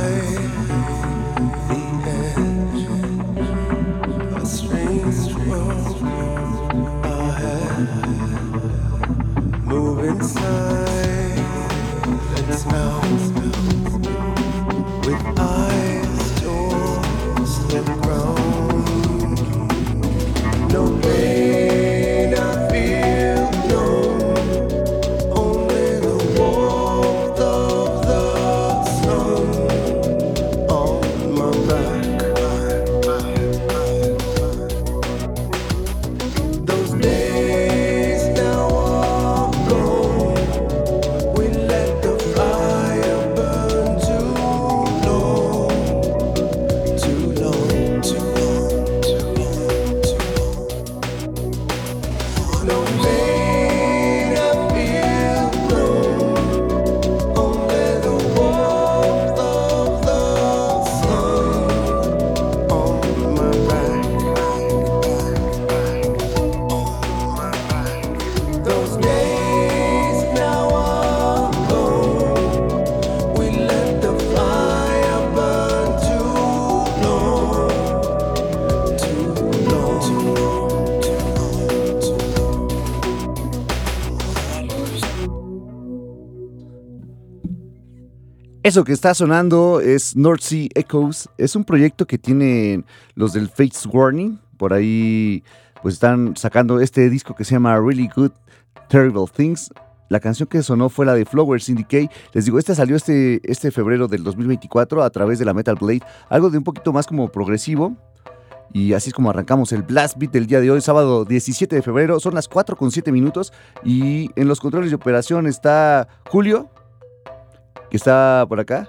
night. Eso que está sonando es North Sea Echoes. Es un proyecto que tienen los del Fates Warning. Por ahí pues están sacando este disco que se llama Really Good Terrible Things. La canción que sonó fue la de Flowers Syndicate. Les digo, esta salió este, este febrero del 2024 a través de la Metal Blade. Algo de un poquito más como progresivo. Y así es como arrancamos el Blast Beat del día de hoy, sábado 17 de febrero. Son las 4 con 7 minutos. Y en los controles de operación está Julio, que está por acá.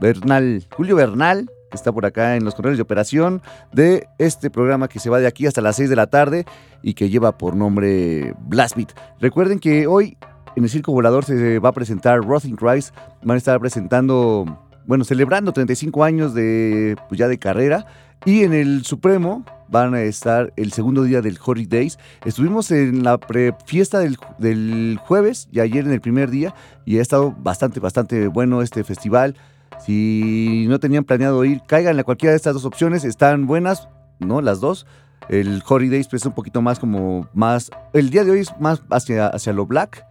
Bernal, Julio Bernal, que está por acá en los controles de operación de este programa que se va de aquí hasta las 6 de la tarde y que lleva por nombre Blast Beat. Recuerden que hoy en el Circo Volador se va a presentar Rotting Christ. Van a estar presentando, bueno, celebrando 35 años de, pues ya de carrera. Y en el Supremo van a estar el segundo día del Holy Days. Estuvimos en la fiesta del, del, jueves y ayer en el primer día y ha estado bastante, bastante bueno este festival. Si no tenían planeado ir, caigan a cualquiera de estas dos opciones. Están buenas, ¿no? Las dos. El Holy Days pues, es un poquito más como más... El día de hoy es más hacia, hacia lo black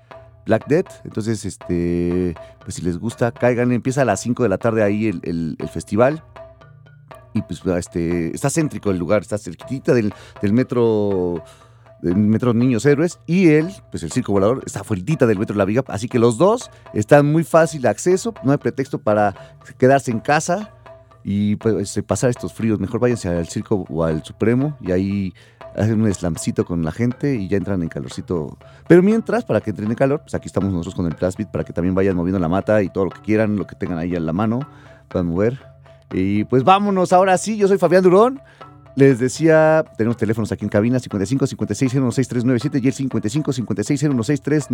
Black Death. Entonces, este, pues si les gusta, caigan. Empieza a las 5 de la tarde ahí el, festival. Y pues este, está céntrico el lugar, está cerquita del, del metro del Metro Niños Héroes y él, pues el circo volador, está fuertita del Metro La Viga, así que los dos están muy fácil de acceso, no hay pretexto para quedarse en casa y pues, este, pasar estos fríos, mejor váyanse al circo o al Supremo y ahí hacen un slamcito con la gente y ya entran en calorcito. Pero mientras, para que entren en calor, pues aquí estamos nosotros con el Plasbit para que también vayan moviendo la mata y todo lo que quieran, lo que tengan ahí en la mano, puedan mover. Y pues vámonos, ahora sí, yo soy Fabián Durón. Les decía, tenemos teléfonos aquí en cabina 55 56 016 y el 55 56 016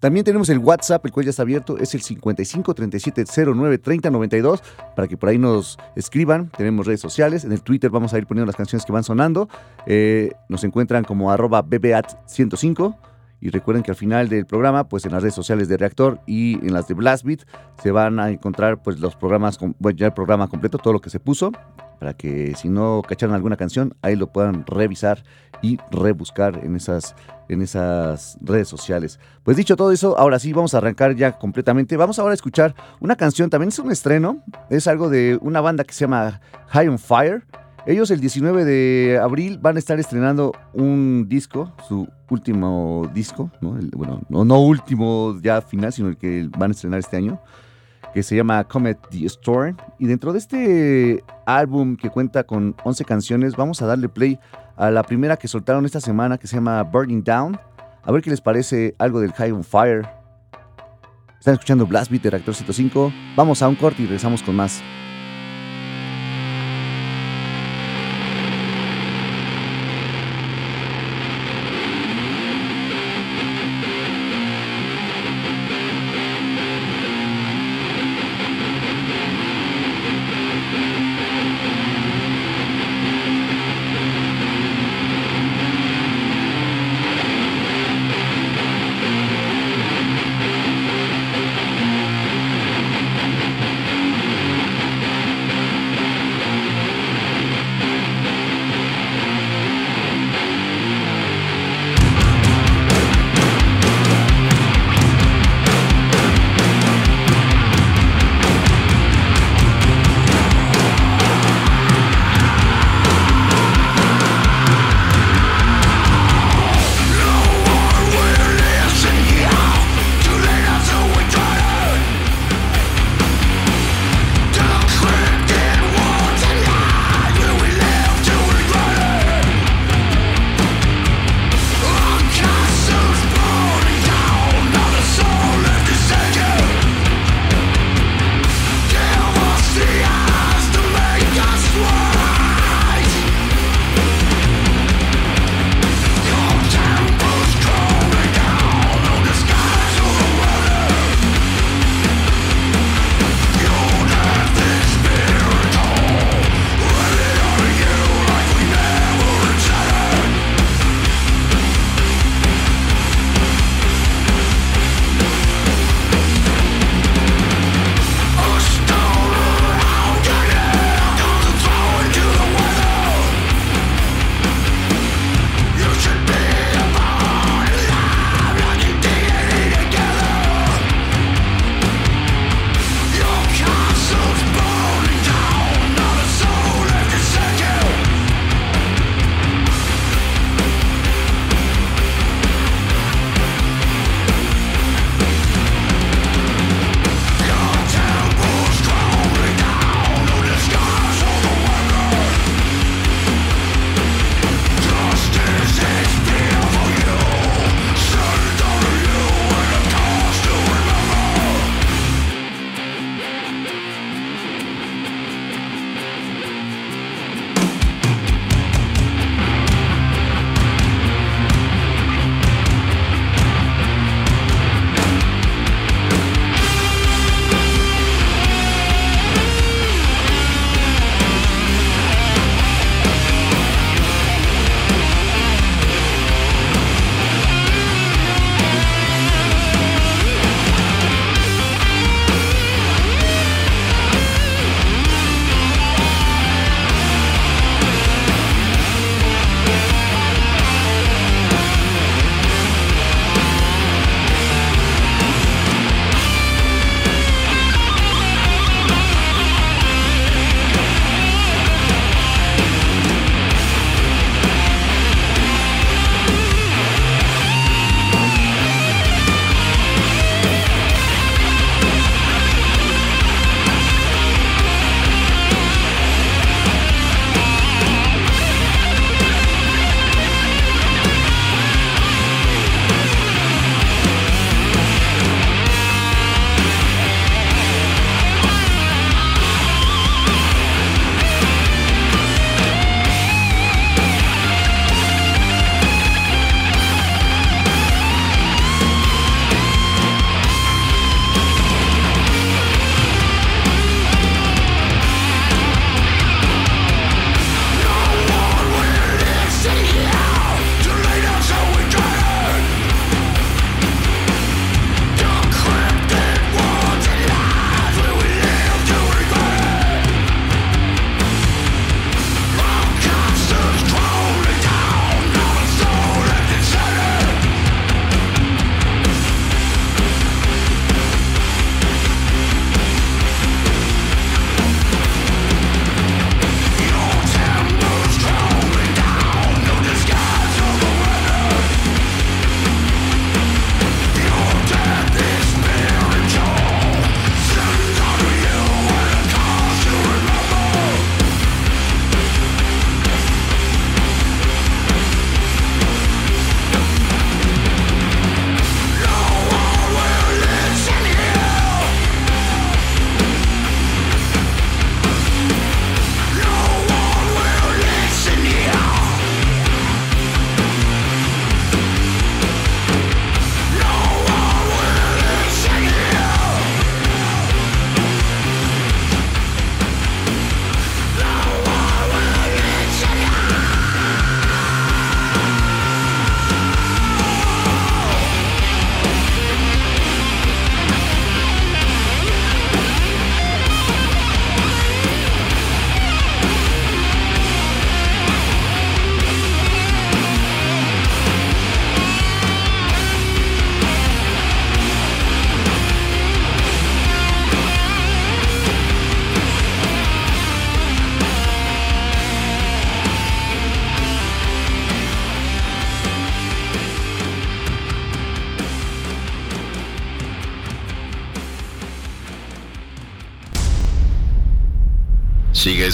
También tenemos el WhatsApp, el cual ya está abierto, es el 55 37 09 30 92 para que por ahí nos escriban. Tenemos redes sociales, en el Twitter vamos a ir poniendo las canciones que van sonando. Eh, nos encuentran como arroba bbat105. Y recuerden que al final del programa, pues en las redes sociales de Reactor y en las de Blastbeat, se van a encontrar pues los programas, bueno, ya el programa completo, todo lo que se puso, para que si no cacharon alguna canción, ahí lo puedan revisar y rebuscar en esas, en esas redes sociales. Pues dicho todo eso, ahora sí vamos a arrancar ya completamente. Vamos ahora a escuchar una canción, también es un estreno, es algo de una banda que se llama High on Fire. Ellos el 19 de abril van a estar estrenando un disco, su último disco, ¿no? bueno, no, último ya final, sino el que van a estrenar este año, que se llama Comet the Storm. Y dentro de este álbum que cuenta con 11 canciones, vamos a darle play a la primera que soltaron esta semana, que se llama Burning Down. A ver qué les parece algo del High on Fire. Están escuchando Blast Beat Reactor 105. Vamos a un corte y regresamos con más.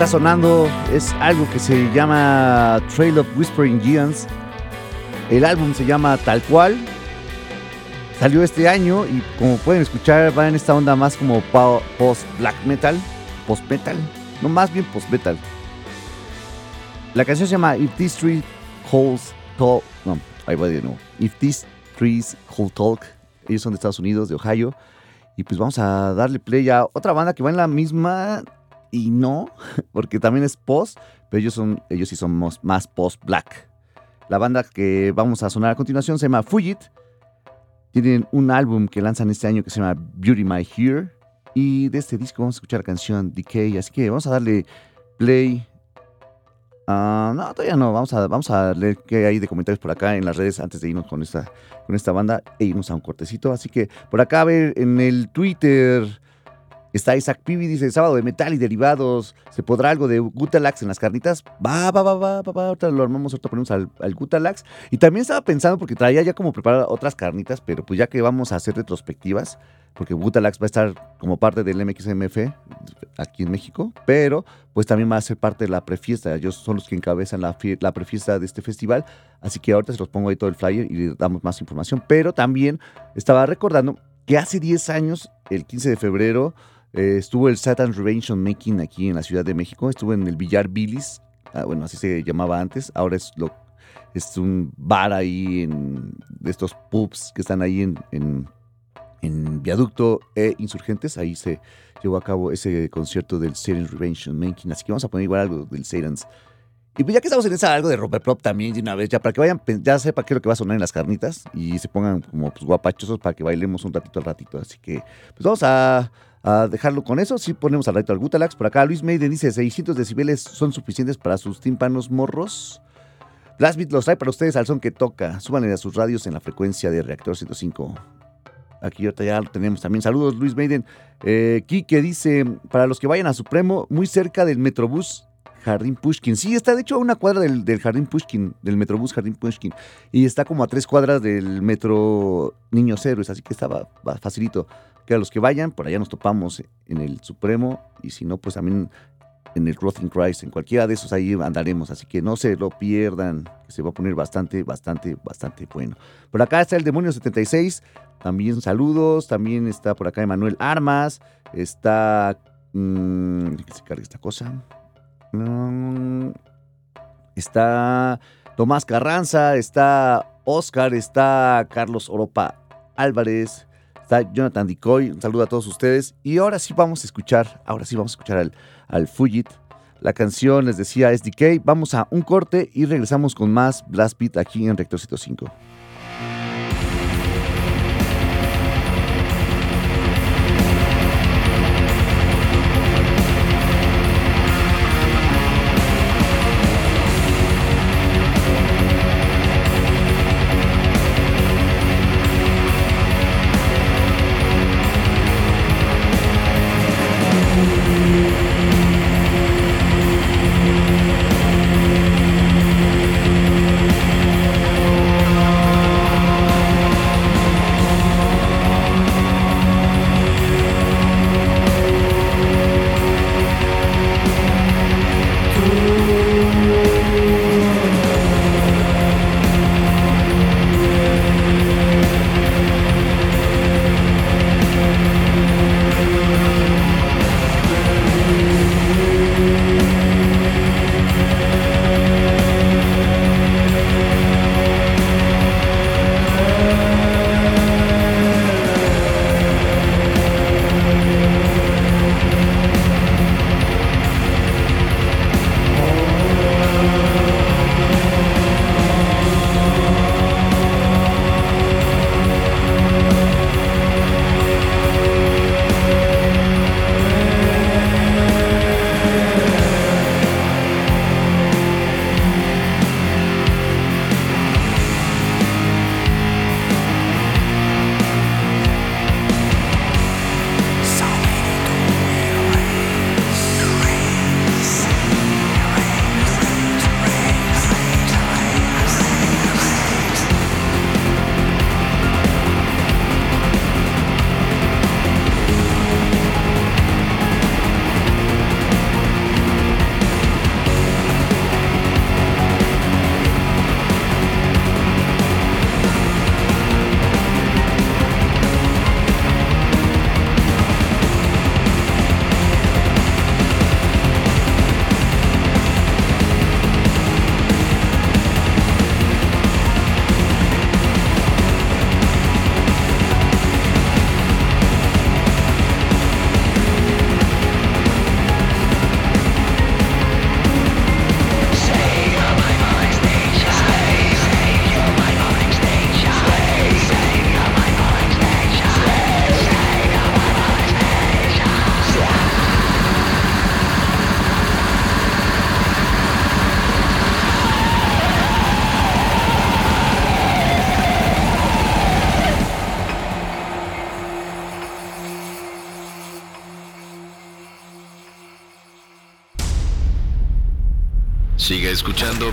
Está sonando es algo que se llama Trail of Whispering Giants. El álbum se llama Tal cual. Salió este año y como pueden escuchar va en esta onda más como post black metal, post metal, no más bien post metal. La canción se llama If These Trees Holds Talk, no, ahí va de nuevo. If These Trees Hold Talk. Ellos son de Estados Unidos, de Ohio. Y pues vamos a darle play a otra banda que va en la misma y no, porque también es post, pero ellos, son, ellos sí son más post-black. La banda que vamos a sonar a continuación se llama Fujit. Tienen un álbum que lanzan este año que se llama Beauty My Here. Y de este disco vamos a escuchar la canción Decay. Así que vamos a darle play. Ah, no, todavía no. Vamos a, vamos a leer qué hay de comentarios por acá en las redes antes de irnos con esta, con esta banda e irnos a un cortecito. Así que por acá a ver en el Twitter Está Isaac Pibi, dice, sábado de metal y derivados, ¿se podrá algo de Gutalax en las carnitas? Va, va, va, va, va, va, ahorita lo armamos, ahorita ponemos al, al Gutalax. Y también estaba pensando, porque traía ya como preparar otras carnitas, pero pues ya que vamos a hacer retrospectivas, porque Gutalax va a estar como parte del MXMF aquí en México, pero pues también va a ser parte de la prefiesta. Ellos son los que encabezan la, la prefiesta de este festival, así que ahorita se los pongo ahí todo el flyer y le damos más información. Pero también estaba recordando que hace 10 años, el 15 de febrero, eh, estuvo el Satan's Revenge Making aquí en la Ciudad de México. Estuvo en el Villar Billis. Ah, bueno, así se llamaba antes. Ahora es, lo, es un bar ahí en, de estos pubs que están ahí en, en, Viaducto e Insurgentes. Ahí se llevó a cabo ese concierto del Satan's Revenge Making. Así que vamos a poner igual algo del Satan's. Y pues ya que estamos en esa, algo de Robert Prop también de una vez, ya para que vayan, ya sepa qué es lo que va a sonar en las carnitas y se pongan como pues, guapachosos para que bailemos un ratito al ratito. Así que pues vamos a a dejarlo con eso. Si ponemos al reto al Gutalax. Por acá Luis Maiden dice 600 decibeles son suficientes para sus tímpanos morros. Blastbeat los trae para ustedes al son que toca. Súbanle a sus radios en la frecuencia de Reactor 105. Aquí ahorita ya lo tenemos también. Saludos Luis Maiden. Eh, Kike dice, para los que vayan a Supremo, muy cerca del Metrobús Jardín Pushkin. Sí, está de hecho a una cuadra del, Jardín Pushkin, del Metrobús Jardín Pushkin. Y está como a tres cuadras del Metro Niños Héroes, así que estaba facilito a los que vayan, por allá nos topamos en el Supremo y si no, pues también en el Growth in Christ, en cualquiera de esos ahí andaremos, así que no se lo pierdan, que se va a poner bastante, bastante, bastante bueno. Por acá está el Demonio 76, también saludos, también está por acá Emanuel Armas, está... Mmm, que se cargue esta cosa. Mm, está Tomás Carranza, está Oscar, está Carlos Oropa Álvarez, está Jonathan Dicoy, un saludo a todos ustedes. Y ahora sí vamos a escuchar, ahora sí vamos a escuchar al, al. La canción, les decía, es Decay. Vamos a un corte y regresamos con más Blast Beat aquí en Rector 105.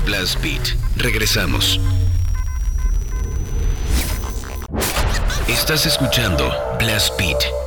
Blast Beat. Regresamos. Estás escuchando Blast Beat.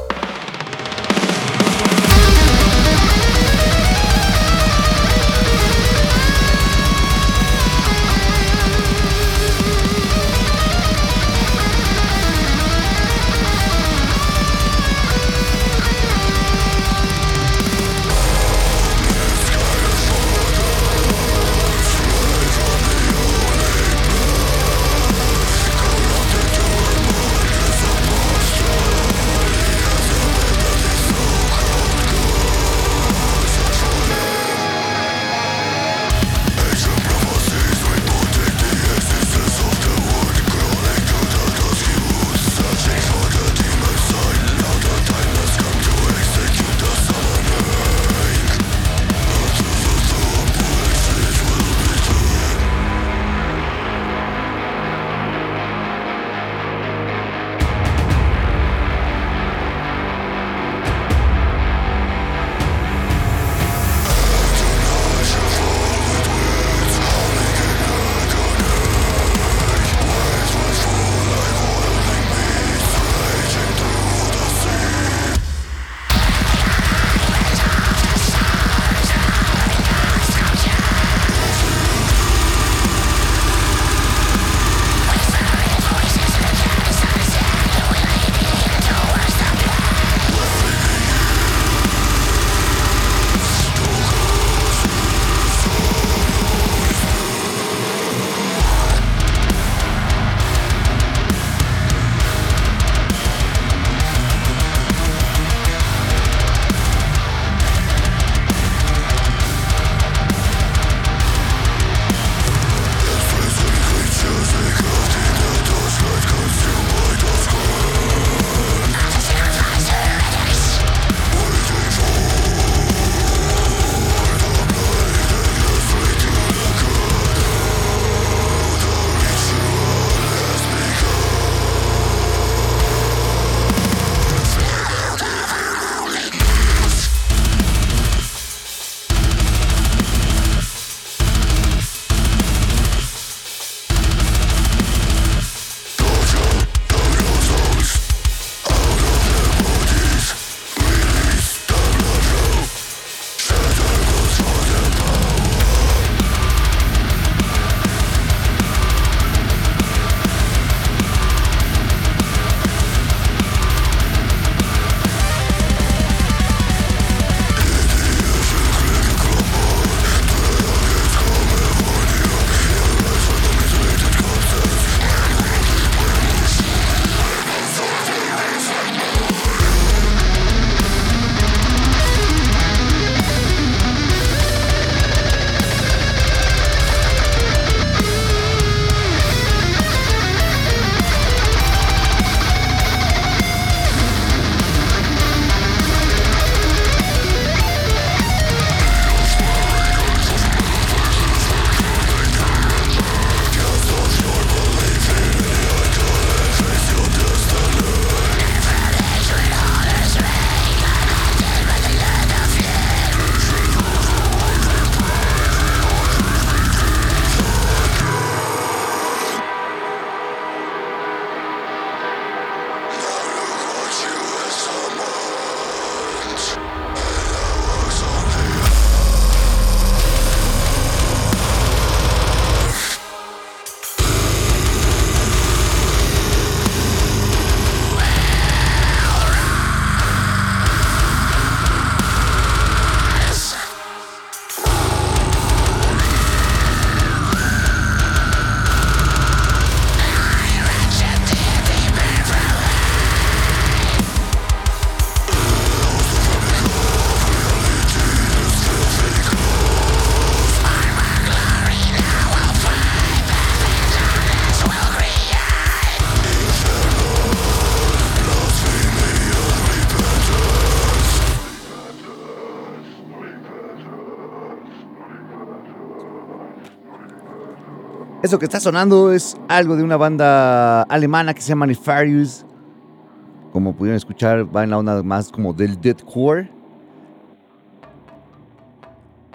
Eso que está sonando es algo de una banda alemana que se llama Nefarious. Como pudieron escuchar, va en la onda más como del deathcore.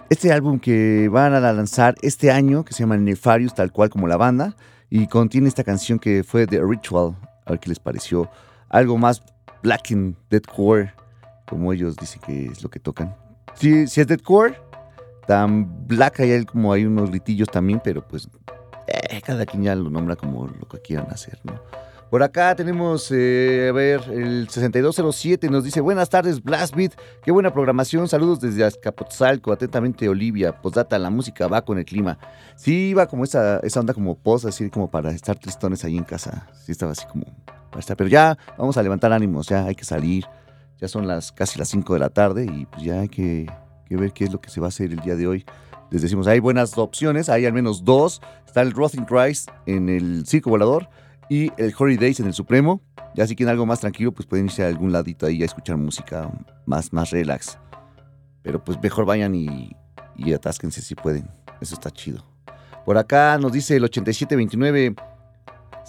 este álbum que van a lanzar este año, que se llama Nefarious, tal cual como la banda, y contiene esta canción que fue The Ritual, a ver qué les pareció. Algo más black and deadcore, como ellos dicen que es lo que tocan. Si, si es deadcore, tan black hay como hay unos gritillos también, pero pues eh, cada quien ya lo nombra como lo que quieran hacer, ¿no? Por acá tenemos, eh, a ver, el 6207 nos dice, buenas tardes, Blastbeat, qué buena programación, saludos desde Azcapotzalco, atentamente Olivia, postdata, la música va con el clima. Sí, iba como esa, esa onda como post, así como para estar tristones ahí en casa, sí estaba así como para estar, pero ya vamos a levantar ánimos, ya hay que salir, ya son las casi las 5 de la tarde y pues ya hay que, que ver qué es lo que se va a hacer el día de hoy. Les decimos, hay buenas opciones, hay al menos dos, está el Rotting Christ en el Circo Volador, y el Days en el Supremo. Ya si quieren algo más tranquilo, pues pueden irse a algún ladito ahí a escuchar música más, más relax. Pero pues mejor vayan y, y atásquense si pueden. Eso está chido. Por acá nos dice el 8729.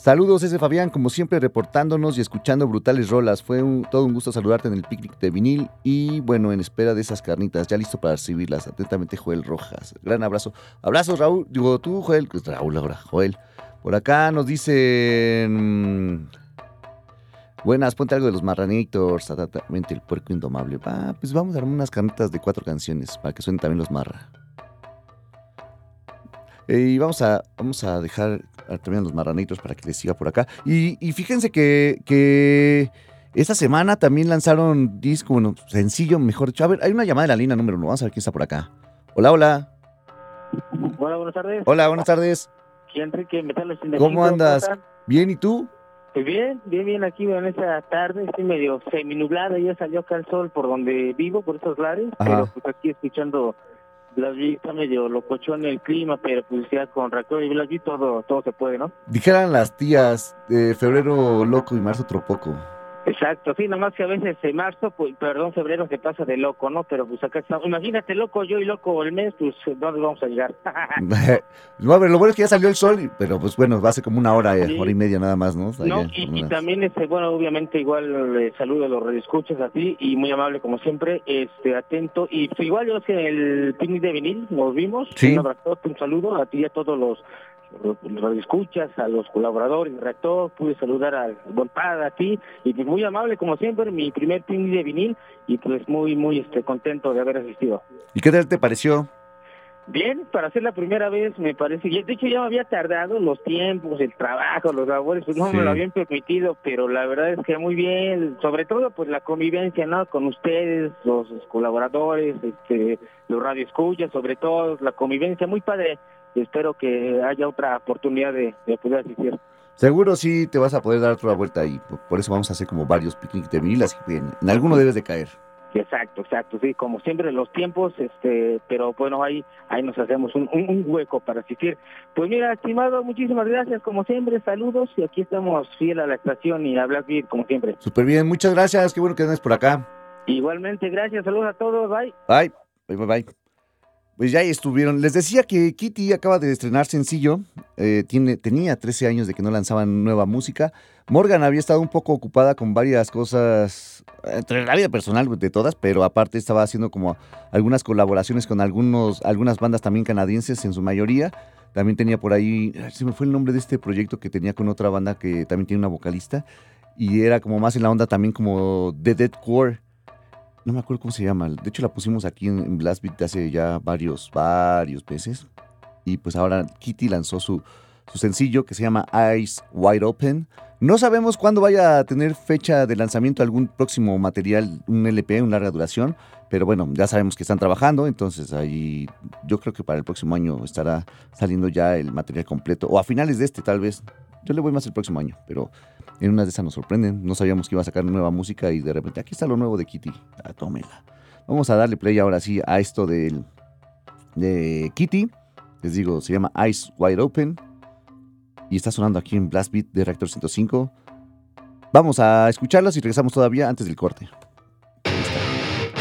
Saludos, ese Fabián, como siempre reportándonos y escuchando brutales rolas. Fue todo un gusto saludarte en el picnic de vinil y bueno, en espera de esas carnitas, ya listo para recibirlas. Atentamente, Joel Rojas. Gran abrazo. Abrazos, Raúl. Digo, tú, Joel. Pues, Raúl ahora, Joel. Por acá nos dicen. Buenas, ponte algo de los Marranators, atentamente el puerco indomable. Ah, pues vamos a dar unas carnitas de cuatro canciones para que suenen también los Marra. Eh, y vamos a, vamos a dejar también los Marranators para que les siga por acá. Y, fíjense que, que esta semana también lanzaron disco, bueno, sencillo, mejor dicho. A ver, hay una llamada de la línea número uno. Vamos a ver quién está por acá. Hola, hola. Hola, buenas tardes. Hola, buenas tardes. Enrique ¿Cómo andas? ¿Bien y tú? Pues bien, bien, bien aquí en esta tarde, estoy medio semi-nublada, ya salió acá el sol por donde vivo, por esos lares, pero pues aquí escuchando las está medio locochón el clima, pero pues ya con Raquel y Blas todo, todo se puede, ¿no? Dijeran las tías, de febrero loco y marzo otro poco. Exacto, sí, nomás que a veces en marzo, pues, perdón, febrero se pasa de loco, ¿no? Pero pues acá estamos. Imagínate, loco yo y loco el mes, pues, ¿dónde vamos a llegar? lo bueno es que ya salió el sol, pero pues bueno, va a ser como una hora, eh, hora y media nada más, ¿no? no y, también, este, bueno, obviamente igual le saludo a los redescuchas a ti y muy amable como siempre, este, atento. Y pues, igual yo que el picnic de vinil nos vimos, ¿Sí? un abrazo, un saludo a ti y a todos los escuchas, a los colaboradores, el rector, pude saludar al buen padre, a ti, y pues muy amable como siempre, mi primer ping de vinil, y pues muy, muy este contento de haber asistido. ¿Y qué tal te pareció? Bien, para ser la primera vez me parece, de hecho ya me había tardado los tiempos, el trabajo, los labores, pues no me lo habían permitido, pero la verdad es que muy bien, sobre todo pues la convivencia, ¿no? Con ustedes, los colaboradores, este, los radioescuchas, sobre todo, la convivencia muy padre, espero que haya otra oportunidad de, poder asistir. Seguro sí te vas a poder dar otra vuelta ahí. Por eso vamos a hacer como varios picnics de vinil, así que en, alguno debes de caer. Exacto, exacto, sí, como siempre los tiempos, este, pero bueno, ahí, ahí nos hacemos un, hueco para asistir. Pues mira, estimado, muchísimas gracias, como siempre, saludos, y aquí estamos fiel a la estación y a bien, como siempre. Súper bien, muchas gracias, qué bueno que andes por acá. Igualmente, gracias, saludos a todos, bye. Bye, bye, bye, bye. Pues ya estuvieron. Les decía que Kitty acaba de estrenar sencillo. Eh, tiene, tenía 13 años de que no lanzaban nueva música. Morgan había estado un poco ocupada con varias cosas, entre la vida personal de todas, pero aparte estaba haciendo como algunas colaboraciones con algunos, algunas bandas también canadienses en su mayoría. También tenía por ahí, se me fue el nombre de este proyecto que tenía con otra banda que también tiene una vocalista. Y era como más en la onda también como de Deadcore no me acuerdo cómo se llama. De hecho, la pusimos aquí en, Blast Beat hace ya varios, varios meses. Y pues ahora Kitty lanzó su, su sencillo que se llama Eyes Wide Open. No sabemos cuándo vaya a tener fecha de lanzamiento algún próximo material, un LP, una larga duración, pero bueno, ya sabemos que están trabajando, entonces ahí yo creo que para el próximo año estará saliendo ya el material completo, o a finales de este tal vez. Yo le voy más el próximo año, pero en una de esas nos sorprenden. No sabíamos que iba a sacar nueva música y de repente aquí está lo nuevo de Kitty. Ah, tómela. Vamos a darle play ahora sí a esto del, de Kitty. Les digo, se llama Eyes Wide Open. Y está sonando aquí en Blast Beat de Reactor 105. Vamos a escucharlas y regresamos todavía antes del corte.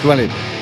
Súbale.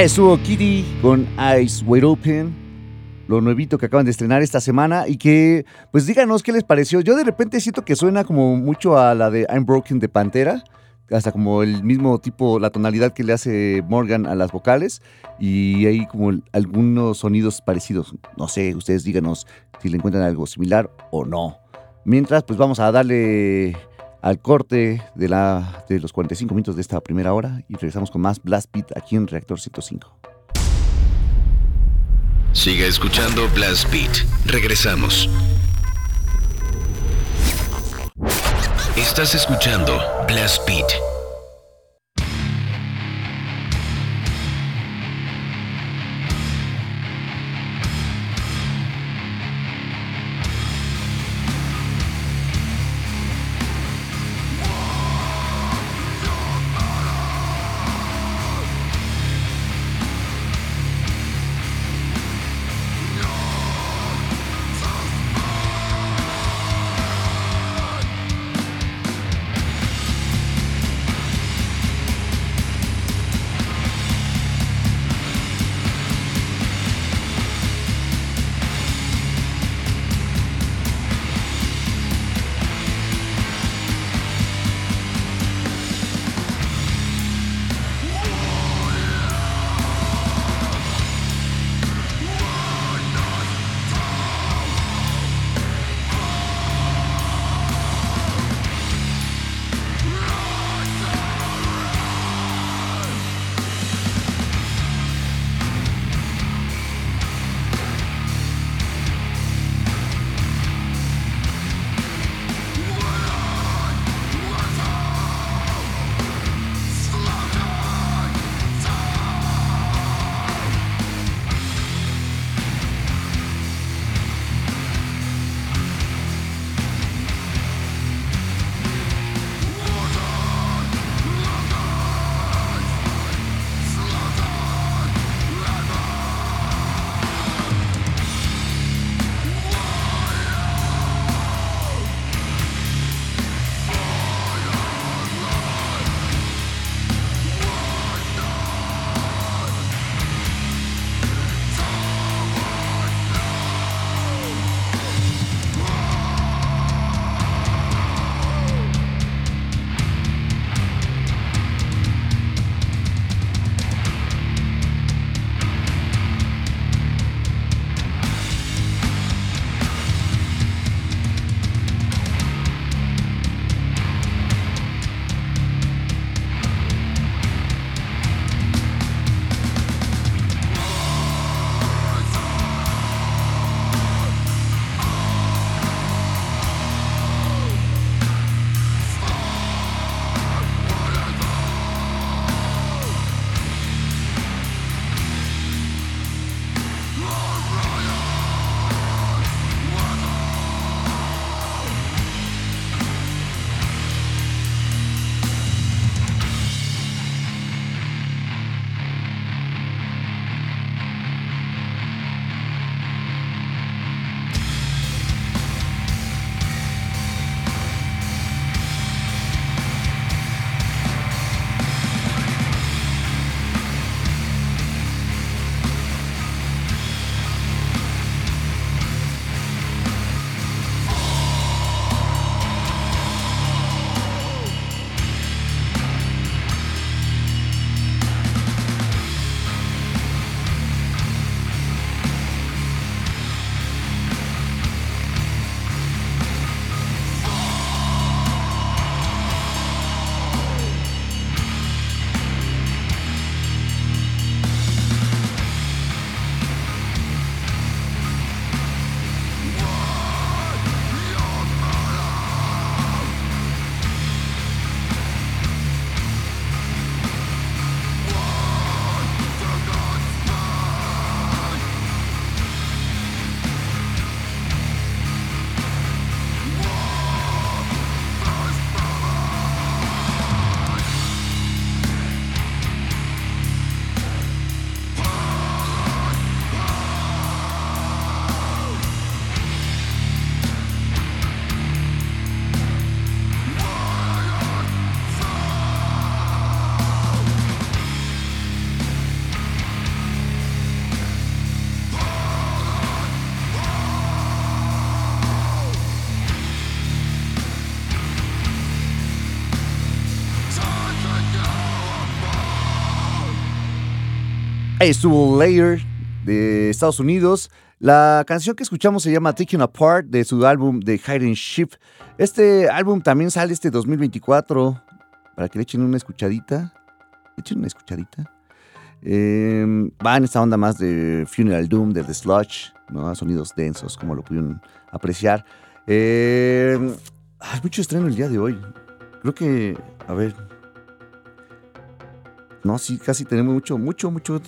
Estuvo Kitty con Eyes Wide Open, lo nuevito que acaban de estrenar esta semana y que, pues díganos qué les pareció. Yo de repente siento que suena como mucho a la de I'm Broken de Pantera, hasta como el mismo tipo, la tonalidad que le hace Morgan a las vocales y hay como algunos sonidos parecidos. No sé, ustedes díganos si le encuentran algo similar o no. Mientras, pues vamos a darle al corte de, la, de los 45 minutos de esta primera hora y regresamos con más Blast Beat aquí en Reactor 105. Siga escuchando Blast Beat. Regresamos. Estás escuchando Blast Beat. Estuvo Layer de Estados Unidos. La canción que escuchamos se llama Taking Apart de su álbum The Hidden Ship. Este álbum también sale este 2024. Para que le echen una escuchadita. Echen una escuchadita. Eh, va en esta onda más de Funeral Doom, de The Sludge, ¿no? sonidos densos, como lo pudieron apreciar. Eh, hay mucho estreno el día de hoy. Creo que, a ver. No, sí, casi tenemos mucho, mucho, mucho.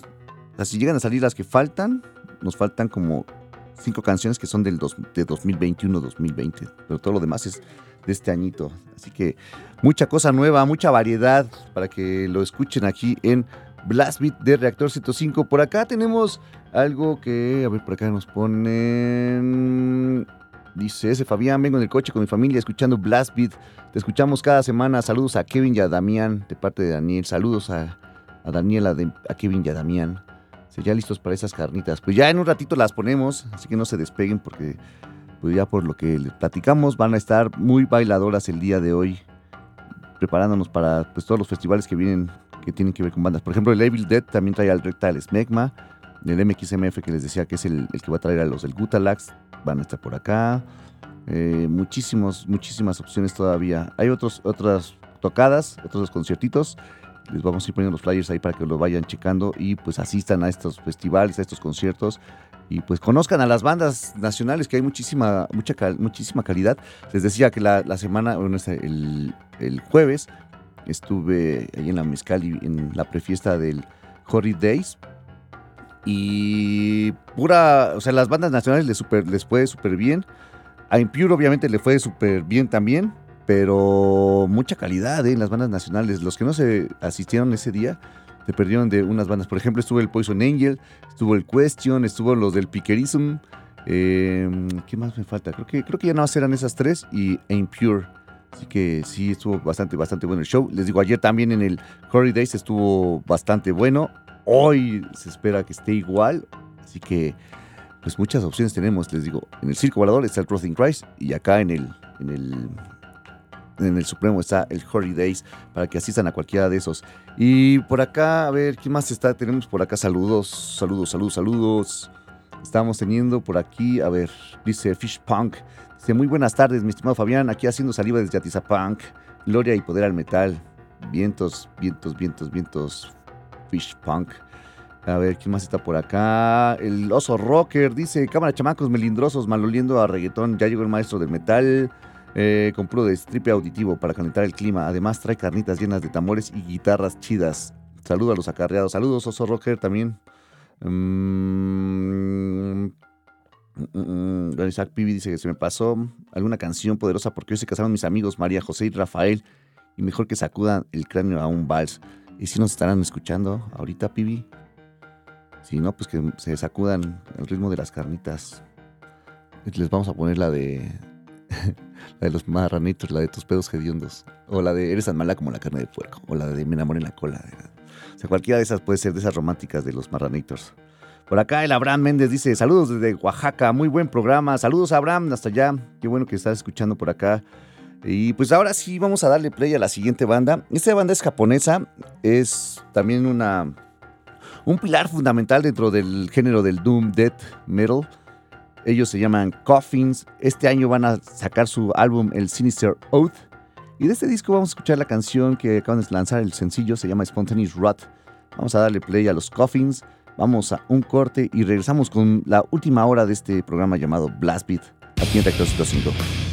Si llegan a salir las que faltan, nos faltan como cinco canciones que son del de 2021-2020. Pero todo lo demás es de este añito. Así que mucha cosa nueva, mucha variedad para que lo escuchen aquí en Blast Beat de Reactor 105. Por acá tenemos algo que, a ver, por acá nos ponen... Dice ese Fabián, vengo en el coche con mi familia escuchando Blast Beat. Te escuchamos cada semana. Saludos a Kevin y a Damián de parte de Daniel. Saludos a, a Daniela, a Kevin y a Damián. Ya listos para esas carnitas. Pues ya en un ratito las ponemos, así que no se despeguen porque pues ya por lo que les platicamos van a estar muy bailadoras el día de hoy, preparándonos para pues, todos los festivales que vienen que tienen que ver con bandas. Por ejemplo, el Evil Dead también trae al Rectal Smegma, el MXMF que les decía que es el, que va a traer a los del Gutalax, van a estar por acá. Eh, muchísimos, muchísimas opciones todavía. Hay otros, otras tocadas, otros conciertitos. Les vamos a ir poniendo los flyers ahí para que lo vayan checando y pues asistan a estos festivales, a estos conciertos y pues conozcan a las bandas nacionales que hay muchísima, mucha, muchísima calidad. Les decía que la, semana, bueno, el, el jueves Estuve ahí en la Mezcal y en la prefiesta del Horrid Days. Y pura, o sea, las bandas nacionales les, super, les fue súper bien. A Impure obviamente le fue súper bien también, pero mucha calidad ¿eh? en las bandas nacionales. Los que no se asistieron ese día se perdieron de unas bandas. Por ejemplo, estuvo el Poison Angel, estuvo el Question, estuvo los del Piquerism. Eh, ¿Qué más me falta? Creo que, creo que ya no eran esas tres y Impure. Así que sí, estuvo bastante, bastante bueno el show. Les digo, ayer también en el Curry Days estuvo bastante bueno. Hoy se espera que esté igual. Así que, pues muchas opciones tenemos. Les digo, en el Circo Volador está el Crossing Christ y acá en el, en el, en el Supremo está el Curry Days para que asistan a cualquiera de esos. Y por acá, a ver, ¿qué más está? Tenemos por acá saludos, saludos, saludos, saludos. Estamos teniendo por aquí, a ver, dice Fish Punk muy buenas tardes, mi estimado Fabián, aquí haciendo saliva desde Atizapunk, gloria y poder al metal, vientos, vientos, vientos, vientos, fish punk. A ver, ¿quién más está por acá? El oso rocker dice, cámara chamacos melindrosos, maloliendo a reggaetón, ya llegó el maestro del metal. Eh, con puro de stripe auditivo para calentar el clima. Además trae carnitas llenas de tambores y guitarras chidas. Saludos a los acarreados. Saludos, Oso Rocker también. Mm, mm, Isaac Pibi dice que se me pasó alguna canción poderosa porque hoy se casaron mis amigos María José y Rafael y mejor que sacudan el cráneo a un vals. ¿Y si nos estarán escuchando ahorita, Pibi? Si no, pues que se sacudan el ritmo de las carnitas. Les vamos a poner la de la de los marranitos, la de tus pedos hediondos. O la de Eres tan mala como la carne de puerco. O la de Me enamoré en la cola. O sea, cualquiera de esas puede ser de esas románticas de los marranitos. Por acá el Abraham Méndez dice, saludos desde Oaxaca, muy buen programa. Saludos Abraham, hasta allá. Qué bueno que estás escuchando por acá. Y pues ahora sí vamos a darle play a la siguiente banda. Esta banda es japonesa, es también una, un pilar fundamental dentro del género del Doom Death Metal. Ellos se llaman Coffins. Este año van a sacar su álbum, el Sinister Oath. Y de este disco vamos a escuchar la canción que acaban de lanzar, el sencillo, se llama Spontaneous Rot. Vamos a darle play a los Coffins. Vamos a un corte y regresamos con la última hora de este programa llamado Blast Beat aquí en Rector 105.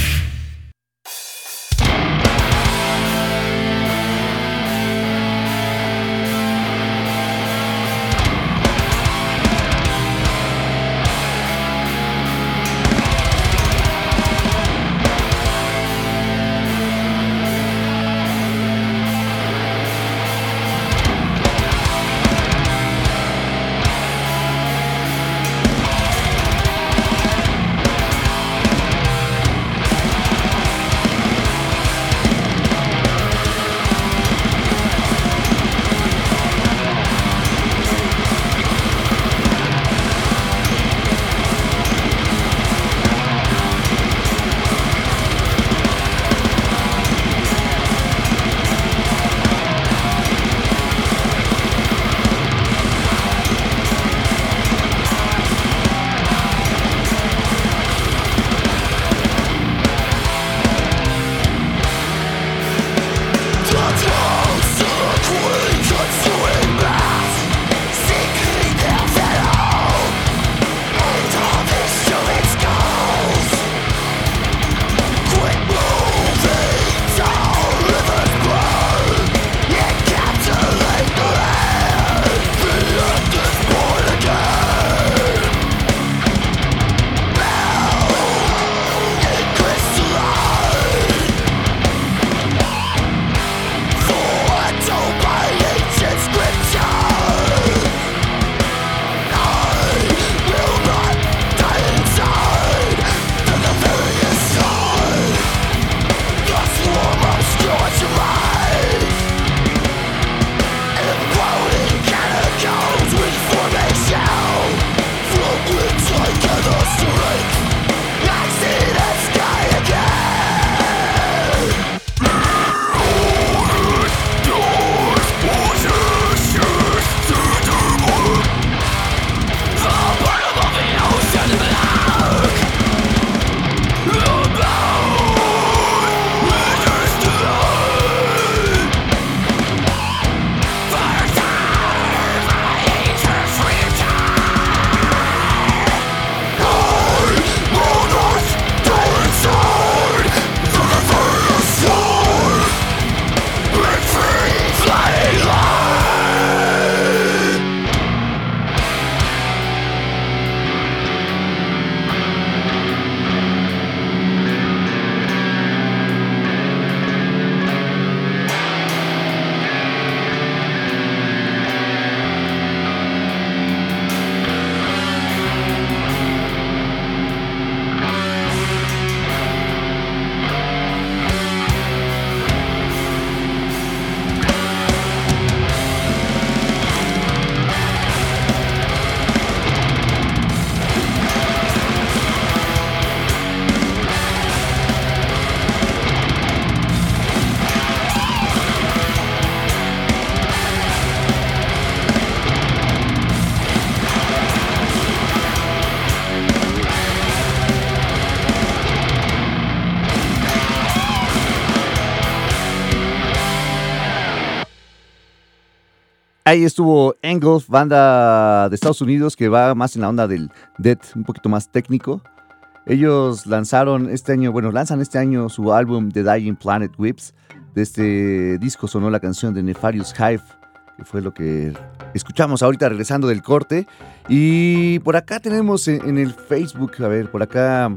Ahí estuvo Engulf, banda de Estados Unidos que va más en la onda del death, un poquito más técnico. Ellos lanzaron este año, bueno, lanzan este año su álbum The Dying Planet Whips. De este disco sonó la canción de Nefarious Hive, que fue lo que escuchamos ahorita regresando del corte. Y por acá tenemos en, el Facebook, a ver, por acá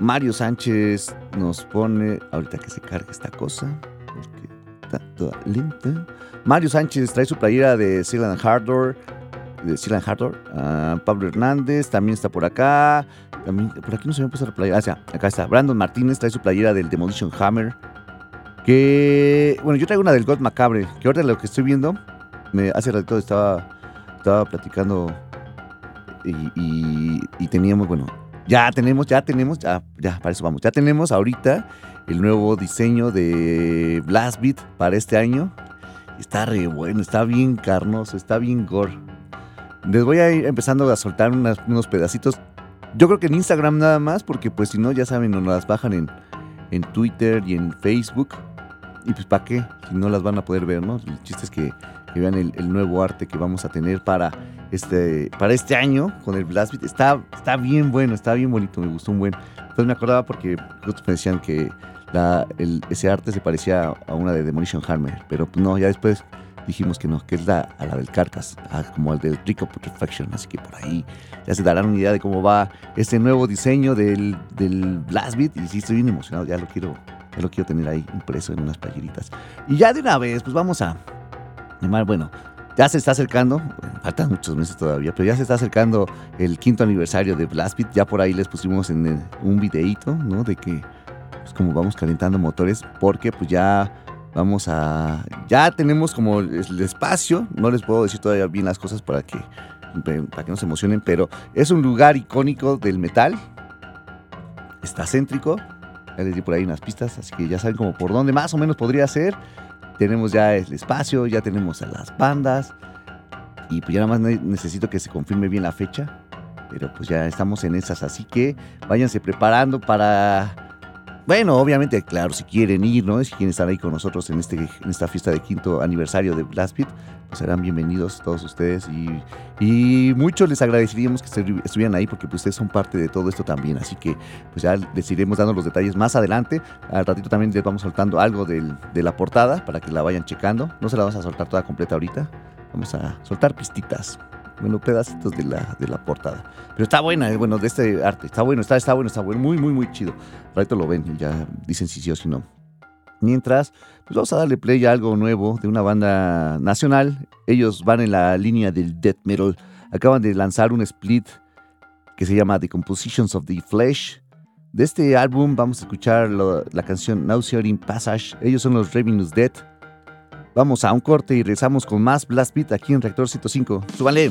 Mario Sánchez nos pone, ahorita que se cargue esta cosa, porque está toda lenta. Mario Sánchez trae su playera de Sealand Hardware. De Sealand Hardware. Ah, Pablo Hernández también está por acá. También, por aquí no se me puesto la playera. Ah, acá está. Brandon Martínez trae su playera del Demolition Hammer. Que. Bueno, yo traigo una del God Macabre. Que ahora lo que estoy viendo. Hace rato estaba, estaba platicando. Y, y, teníamos, bueno, ya tenemos, ya tenemos, ya, ya, para eso vamos. Ya tenemos ahorita el nuevo diseño de Blast Beat para este año. Está re bueno, está bien carnoso, está bien gore. Les voy a ir empezando a soltar unos pedacitos. Yo creo que en Instagram nada más, porque pues si no, ya saben, nos las bajan en, en Twitter y en Facebook. Y pues para qué, si no las van a poder ver, ¿no? El chiste es que vean el, nuevo arte que vamos a tener para este, para este año con el Blast Beat. Está, está bien bueno, está bien bonito, me gustó un buen. Entonces me acordaba porque me decían que ese arte se parecía a una de Demolition Hammer, pero no, ya después dijimos que no, que es la, a la del Carcass, como el del Rico Putrefaction, así que por ahí ya se darán una idea de cómo va este nuevo diseño del, del Blast Beat y sí estoy bien emocionado, ya lo quiero, ya lo quiero tener ahí impreso en unas playeritas. Y ya de una vez, pues vamos a llamar, bueno, ya se está acercando, faltan muchos meses todavía, pero ya se está acercando el quinto aniversario de Blast ya por ahí les pusimos en un videíto, ¿no? De que pues como vamos calentando motores, porque pues ya Vamos a. Ya tenemos como el espacio. No les puedo decir todavía bien las cosas para que, para que no se emocionen, pero es un lugar icónico del metal. Está céntrico. Ya les di por ahí unas pistas, así que ya saben como por dónde más o menos podría ser. Tenemos ya el espacio, ya tenemos a las bandas. Y pues ya nada más necesito que se confirme bien la fecha. Pero pues ya estamos en esas, así que váyanse preparando para bueno, obviamente, claro, si quieren ir, ¿no? Si quieren estar ahí con nosotros en, este, en esta fiesta de quinto aniversario de Blast Beat, pues serán bienvenidos todos ustedes y, y muchos les agradeceríamos que estuvieran ahí porque pues, ustedes son parte de todo esto también. Así que pues ya les iremos dando los detalles más adelante. Al ratito también les vamos soltando algo del, de la portada para que la vayan checando. No se la vamos a soltar toda completa ahorita. Vamos a soltar pistitas bueno, pedacitos de la, de la portada. Pero está buena, eh, bueno, de este arte. Está bueno, está, está bueno, está bueno. Muy, muy, muy chido. Ahorita lo ven ya dicen si sí o si no. Mientras, pues vamos a darle play a algo nuevo de una banda nacional. Ellos van en la línea del death metal. Acaban de lanzar un split que se llama The Compositions of the Flesh. De este álbum vamos a escuchar la canción Nauseating Passage. Ellos son los Revenues Dead. Vamos a un corte y regresamos con más Blast Beat aquí en Reactor 105. ¡Súbale!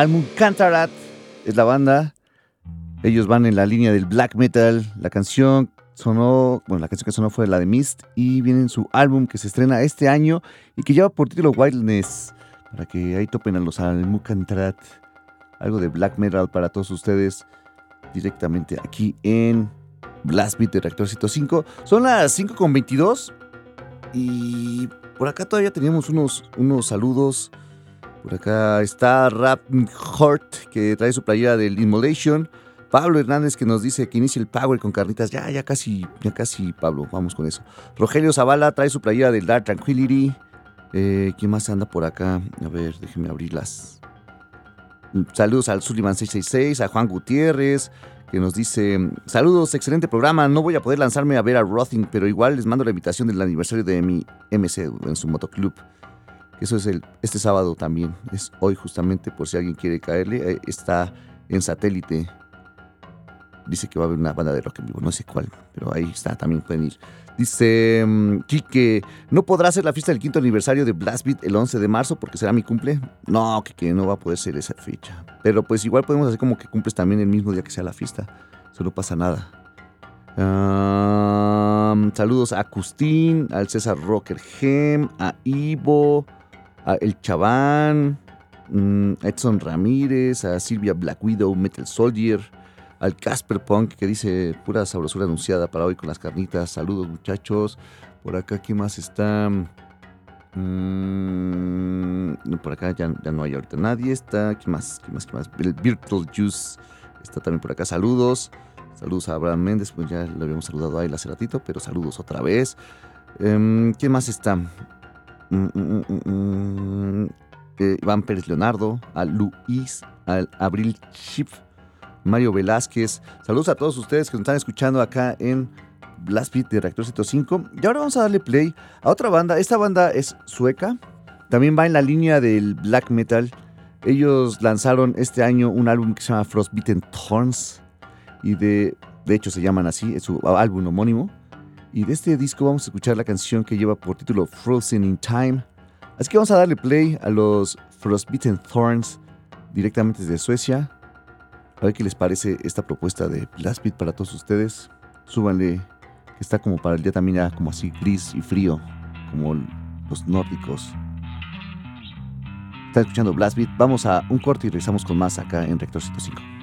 Almun Cantarat es la banda. Ellos van en la línea del black metal. La canción sonó, bueno, la canción que sonó fue la de Mist y viene en su álbum que se estrena este año y que lleva por título Wildness. Para que ahí topen a los Almun Cantarat. Algo de black metal para todos ustedes directamente aquí en Blast Beat de Reactor 105. Son las 5.22 y por acá todavía teníamos unos, unos saludos. Por acá está Rap Hort, que trae su playera del Immolation. Pablo Hernández que nos dice que inicie el Power con carnitas. Ya, ya casi, ya casi, Pablo, vamos con eso. Rogelio Zavala trae su playera del Dark Tranquility. Eh, ¿Quién más anda por acá? A ver, déjenme abrirlas. Saludos al Sullivan 666, a Juan Gutiérrez, que nos dice, saludos, excelente programa, no voy a poder lanzarme a ver a Rothing, pero igual les mando la invitación del aniversario de mi MC en su motoclub. Eso es el, este sábado también, es hoy justamente, por si alguien quiere caerle, eh, está en satélite. Dice que va a haber una banda de rock en vivo, no sé cuál, pero ahí está, también pueden ir. Dice mm, Kike, ¿no podrá ser la fiesta del quinto aniversario de Blast Beat el 11 de marzo porque será mi cumple? No, Kike, no va a poder ser esa fecha. Pero pues igual podemos hacer como que cumples también el mismo día que sea la fiesta. Eso no pasa nada. saludos a Custín, al César Rocker Gem, a Ivo, El Chaván, mm, Edson Ramírez, a Silvia Black Widow, Metal Soldier, al Casper Punk que dice pura sabrosura anunciada para hoy con las carnitas. Saludos muchachos. Por acá, ¿qué más está? Mm, por acá ya, ya, no hay ahorita nadie. Está, ¿qué más? ¿Qué más? ¿Qué más? El Virtual Juice está también por acá. Saludos. Saludos a Abraham Méndez, pues ya lo habíamos saludado ahí hace ratito, pero saludos otra vez. Eh, ¿Qué más está? Mm, mm, eh, Iván Pérez Leonardo, a Luis, al Abril Schiff, Mario Velázquez. Saludos a todos ustedes que nos están escuchando acá en Blast Beat de Reactor 105. Y ahora vamos a darle play a otra banda. Esta banda es sueca. También va en la línea del black metal. Ellos lanzaron este año un álbum que se llama Frostbitten Thorns. Y de, de hecho se llaman así, es su álbum homónimo. Y de este disco vamos a escuchar la canción que lleva por título Frozen in Time. Así que vamos a darle play a los Frostbitten Thorns directamente desde Suecia. A ver qué les parece esta propuesta de Blast Beat para todos ustedes. Súbanle, que está como para el día también como así gris y frío, como los nórdicos. Están escuchando Blast Beat. Vamos a un corte y regresamos con más acá en Rector 105.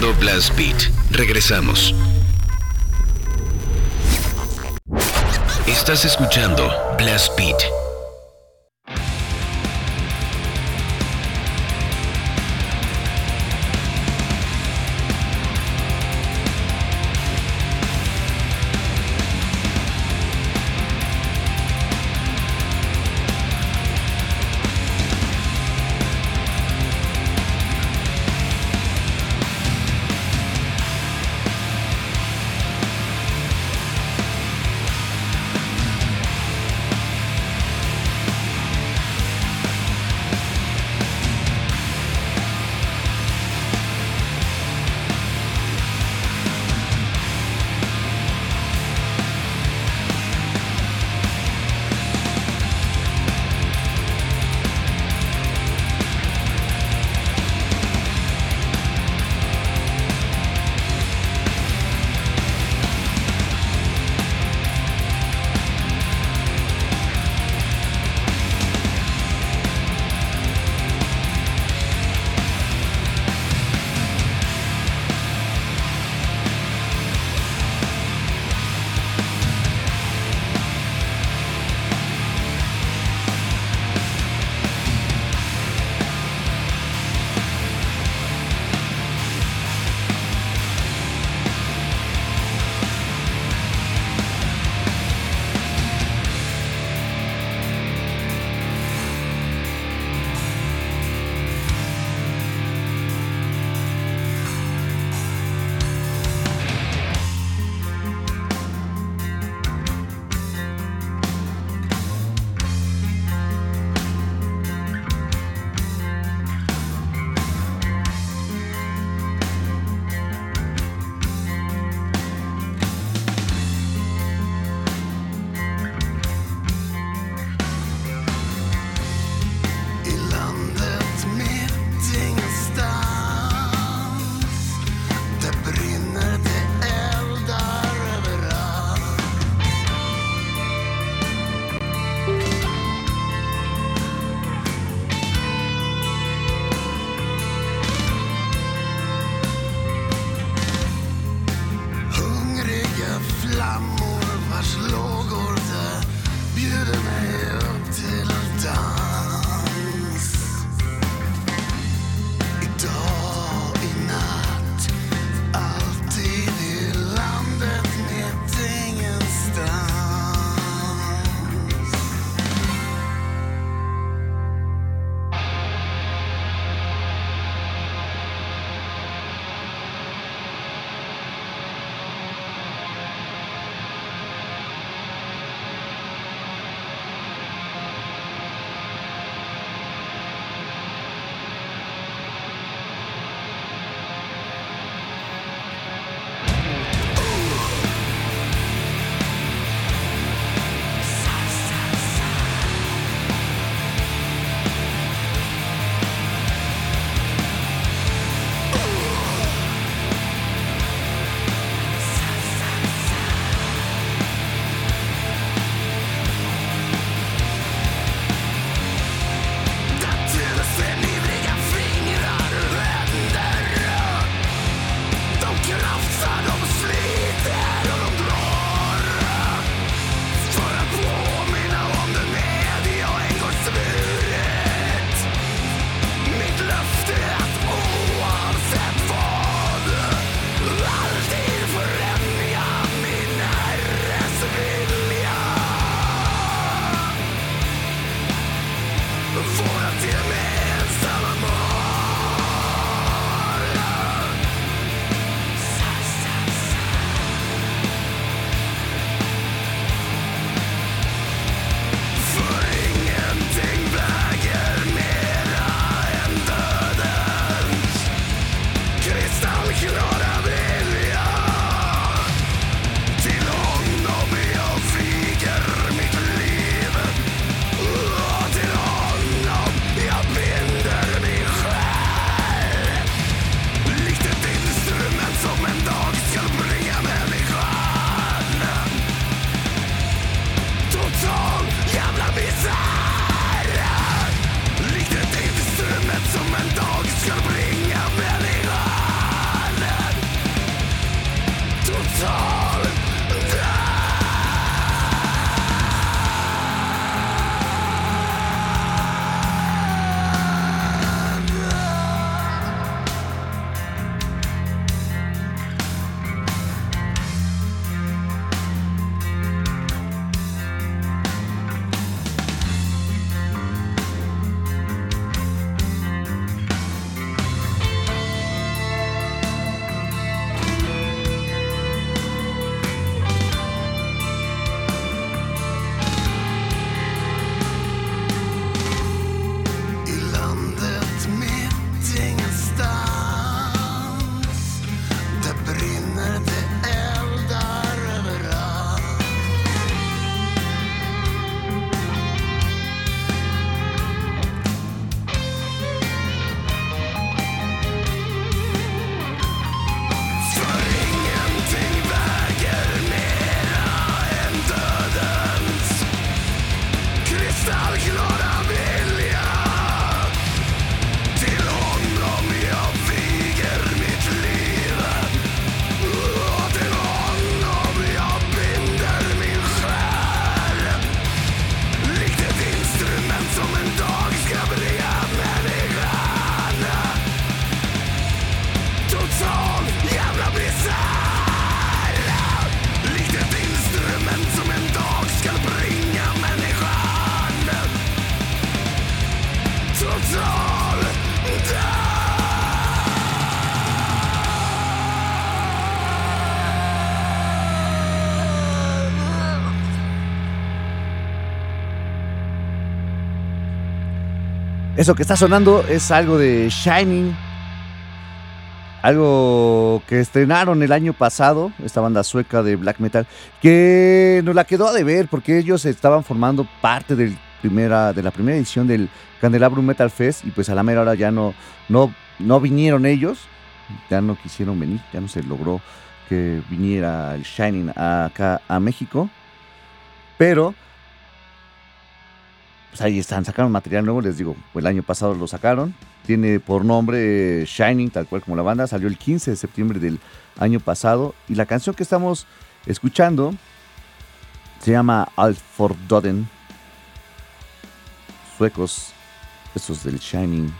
Escuchando Blast Beat. Regresamos. Estás escuchando Blast Beat. Eso que está sonando es algo de Shining. Algo que estrenaron el año pasado, esta banda sueca de black metal, que nos la quedó a deber porque ellos estaban formando parte de la primera edición del Candelabrum Metal Fest y pues a la mera hora ya no, no, no vinieron ellos, ya no quisieron venir, ya no se logró que viniera el Shining acá a México, pero pues ahí están, sacaron material nuevo, les digo, el año pasado lo sacaron, tiene por nombre Shining, tal cual como la banda, salió el 15 de septiembre del año pasado y la canción que estamos escuchando se llama Doden suecos, estos del Shining.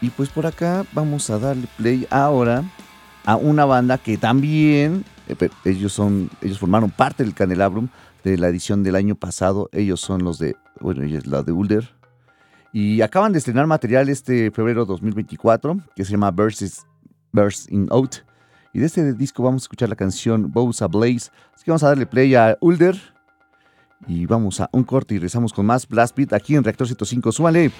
Y pues por acá vamos a darle play ahora a una banda que también eh, ellos son ellos formaron parte del Candelabrum de la edición del año pasado. Ellos son los de bueno, ella es la de Ulder y acaban de estrenar material este febrero 2024 que se llama Burst, Burst in Out. Y de este disco vamos a escuchar la canción Bows Blaze. Así que vamos a darle play a Ulder y vamos a un corte y regresamos con más Blast Beat aquí en Reactor 105. Súbale.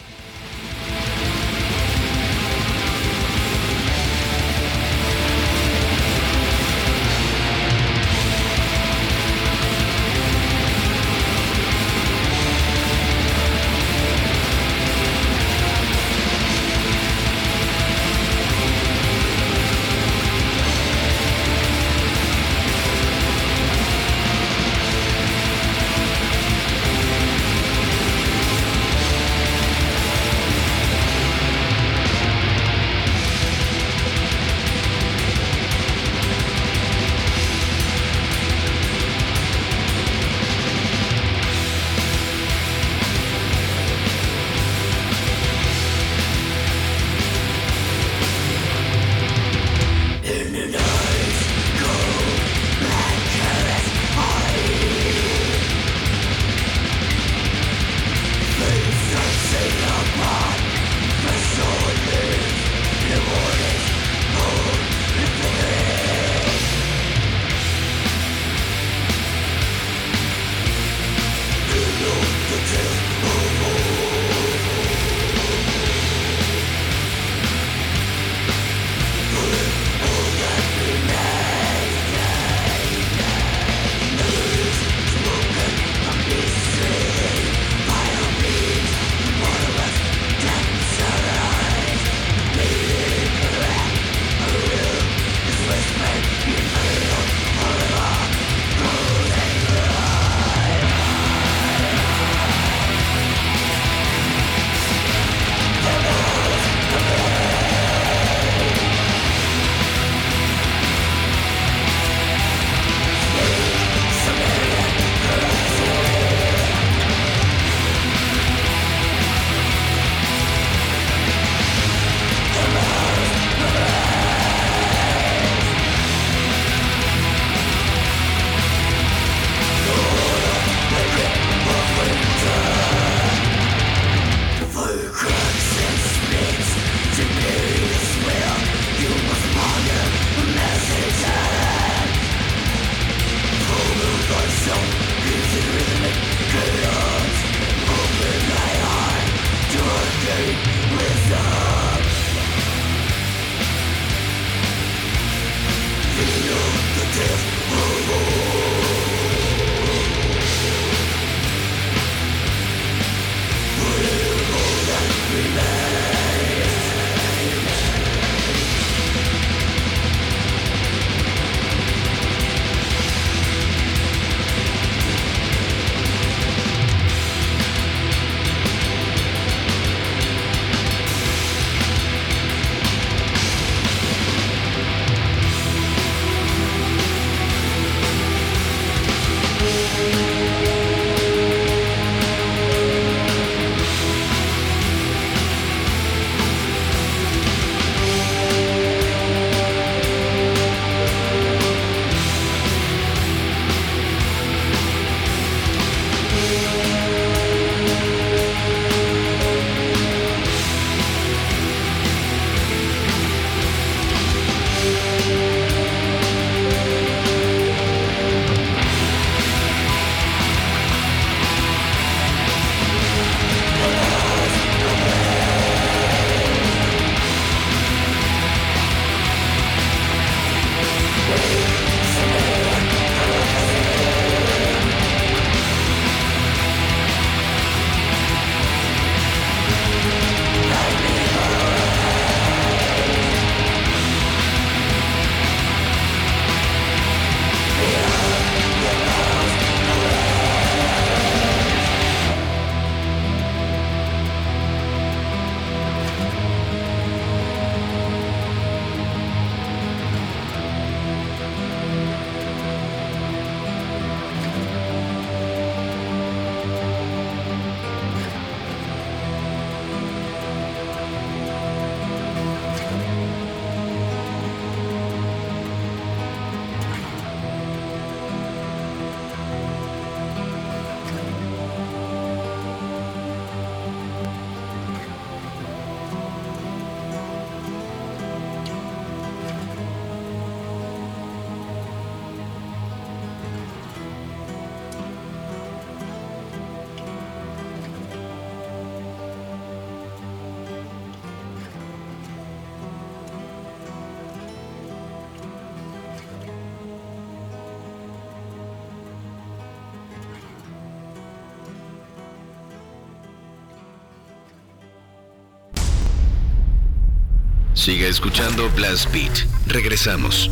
Siga escuchando Blast Beat. Regresamos.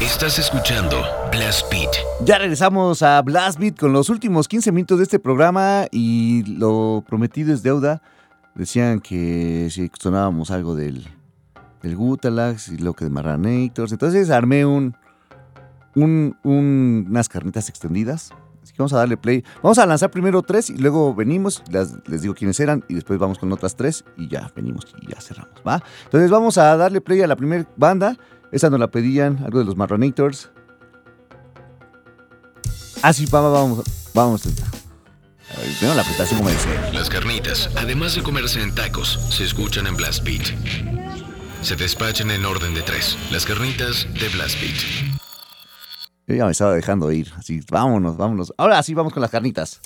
Estás escuchando Blast Beat. Ya regresamos a Blast Beat con los últimos 15 minutos de este programa y lo prometido es deuda. Decían que si sonábamos algo del, del Gutalax y lo que de Marranators. Entonces armé un, un, unas carnitas extendidas. Así que vamos a darle play. Vamos a lanzar primero tres y luego venimos, les digo quiénes eran y después vamos con otras tres y ya venimos y ya cerramos, ¿va? Entonces vamos a darle play a la primera banda. Esa nos la pedían, algo de los Marronators. Ah, sí, vamos, vamos. Primero la presentación como dice. Las carnitas, además de comerse en tacos, se escuchan en Blast Beat. Se despachan en orden de tres. Las carnitas de Blast Beat. Yo ya me estaba dejando ir. Así, vámonos, vámonos. Ahora sí, vamos con las carnitas.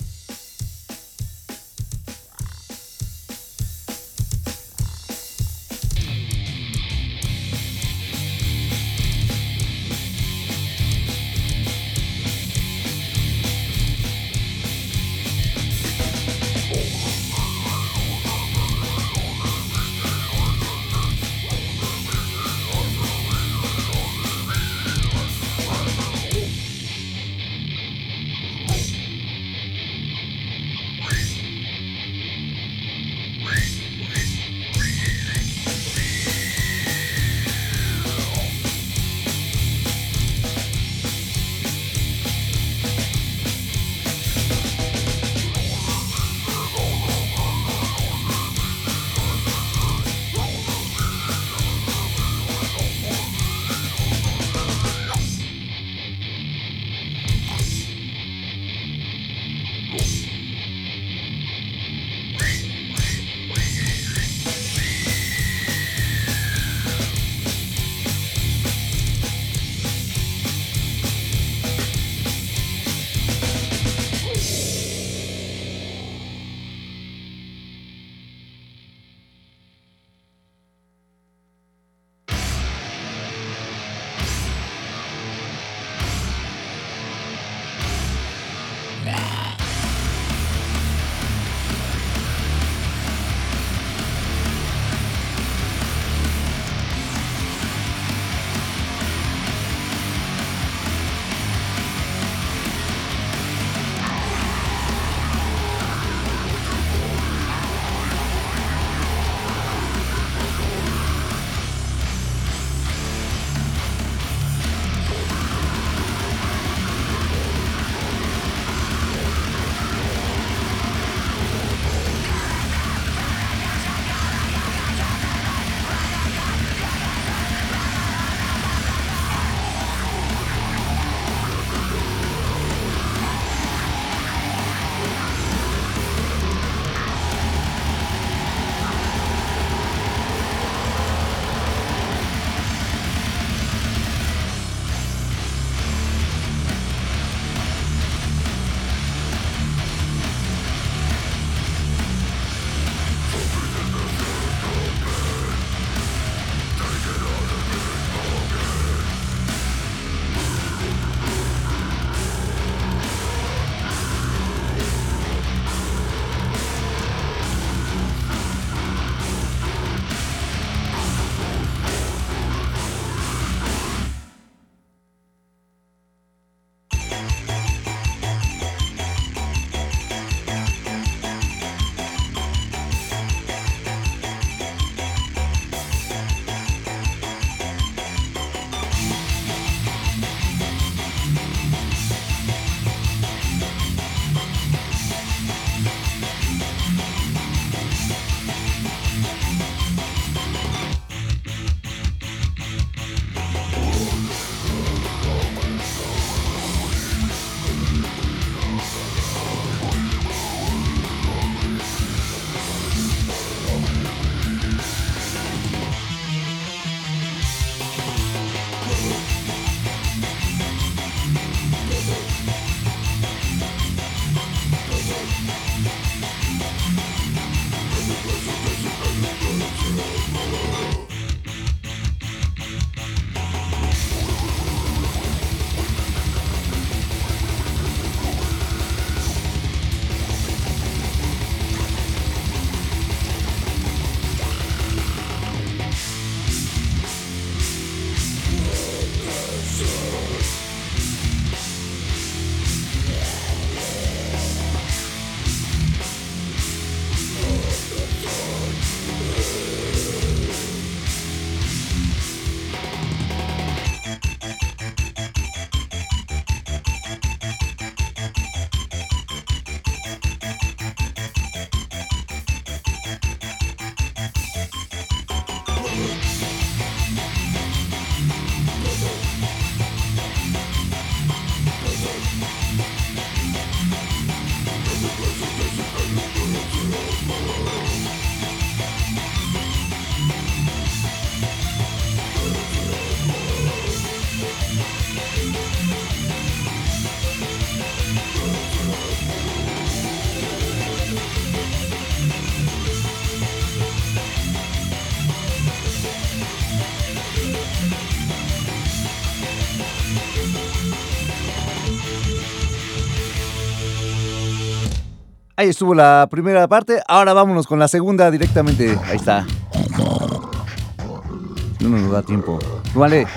Ahí estuvo la primera parte. Ahora vámonos con la segunda directamente. Ahí está. No nos da tiempo. Vale.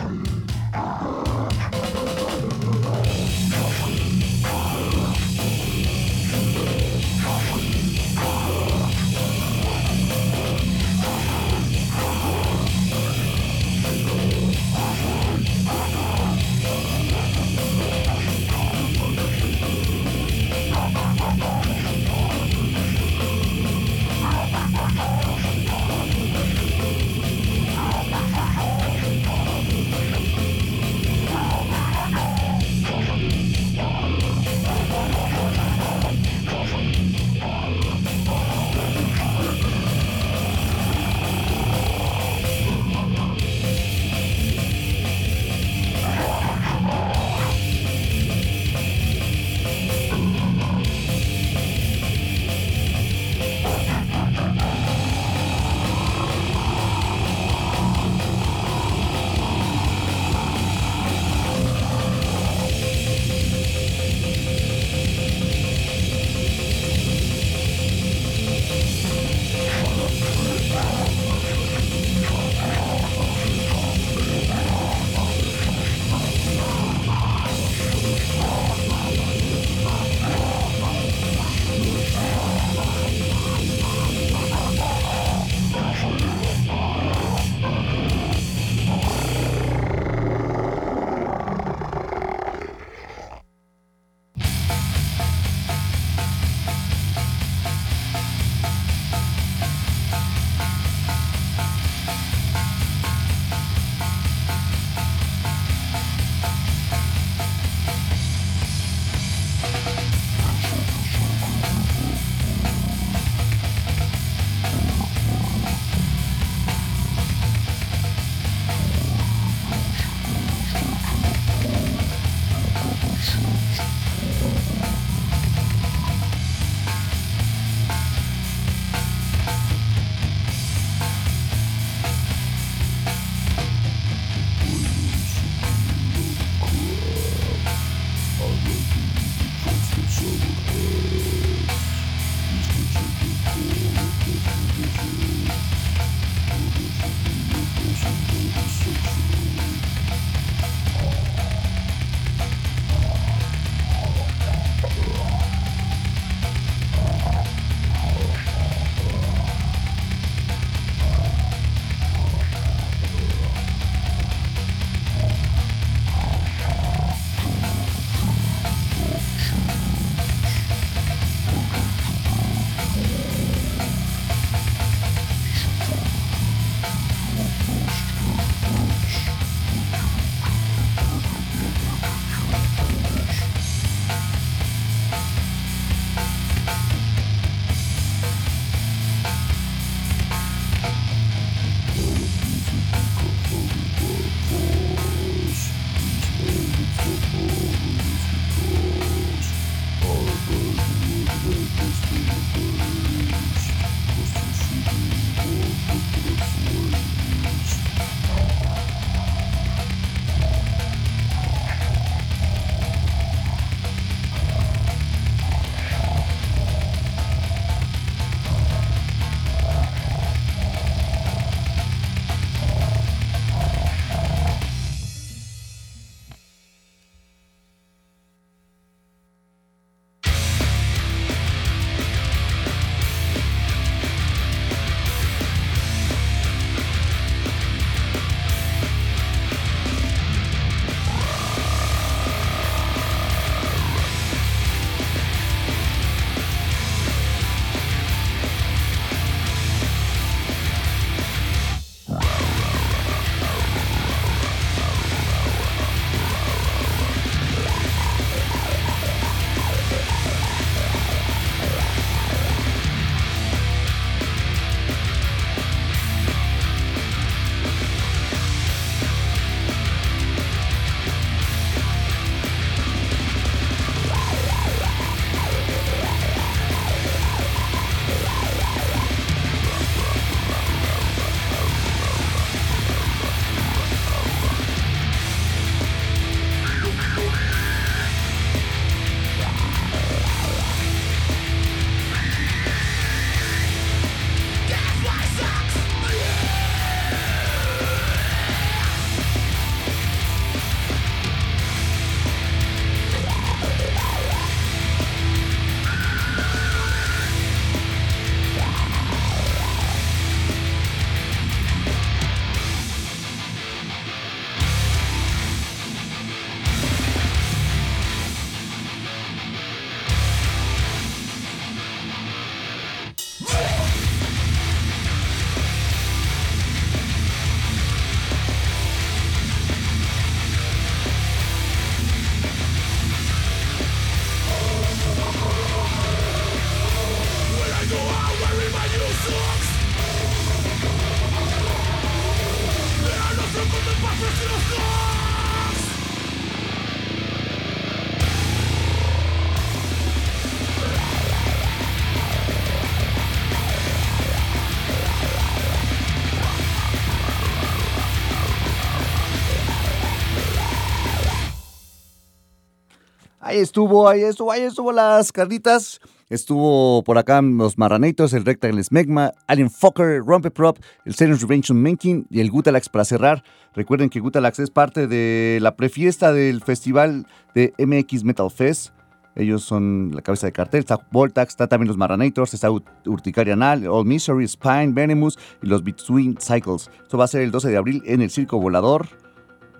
Estuvo, ahí estuvo, ahí estuvo las carnitas. Estuvo por acá los Marranators, el Rectangle Smegma, Alien Fokker, Rompeprop, el Serious Revenge Menkin y el Gutalax para cerrar. Recuerden que Gutalax es parte de la prefiesta del festival de MX Metal Fest. Ellos son la cabeza de cartel. Está Voltax, está también los Marranators, está Urticaria Anal, All Misery, Spine, Venomous y los Between Cycles. Esto va a ser el 12 de abril en el Circo Volador.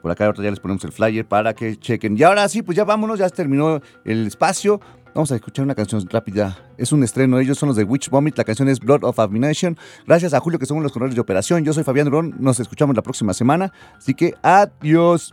Por acá ya les ponemos el flyer para que chequen. Y ahora sí, pues ya vámonos, ya terminó el espacio. Vamos a escuchar una canción rápida. Es un estreno. Ellos son los de Witch Vomit. La canción es Blood of Abomination. Gracias a Julio, que somos los corredores de operación. Yo soy Fabián Durón. Nos escuchamos la próxima semana. Así que adiós.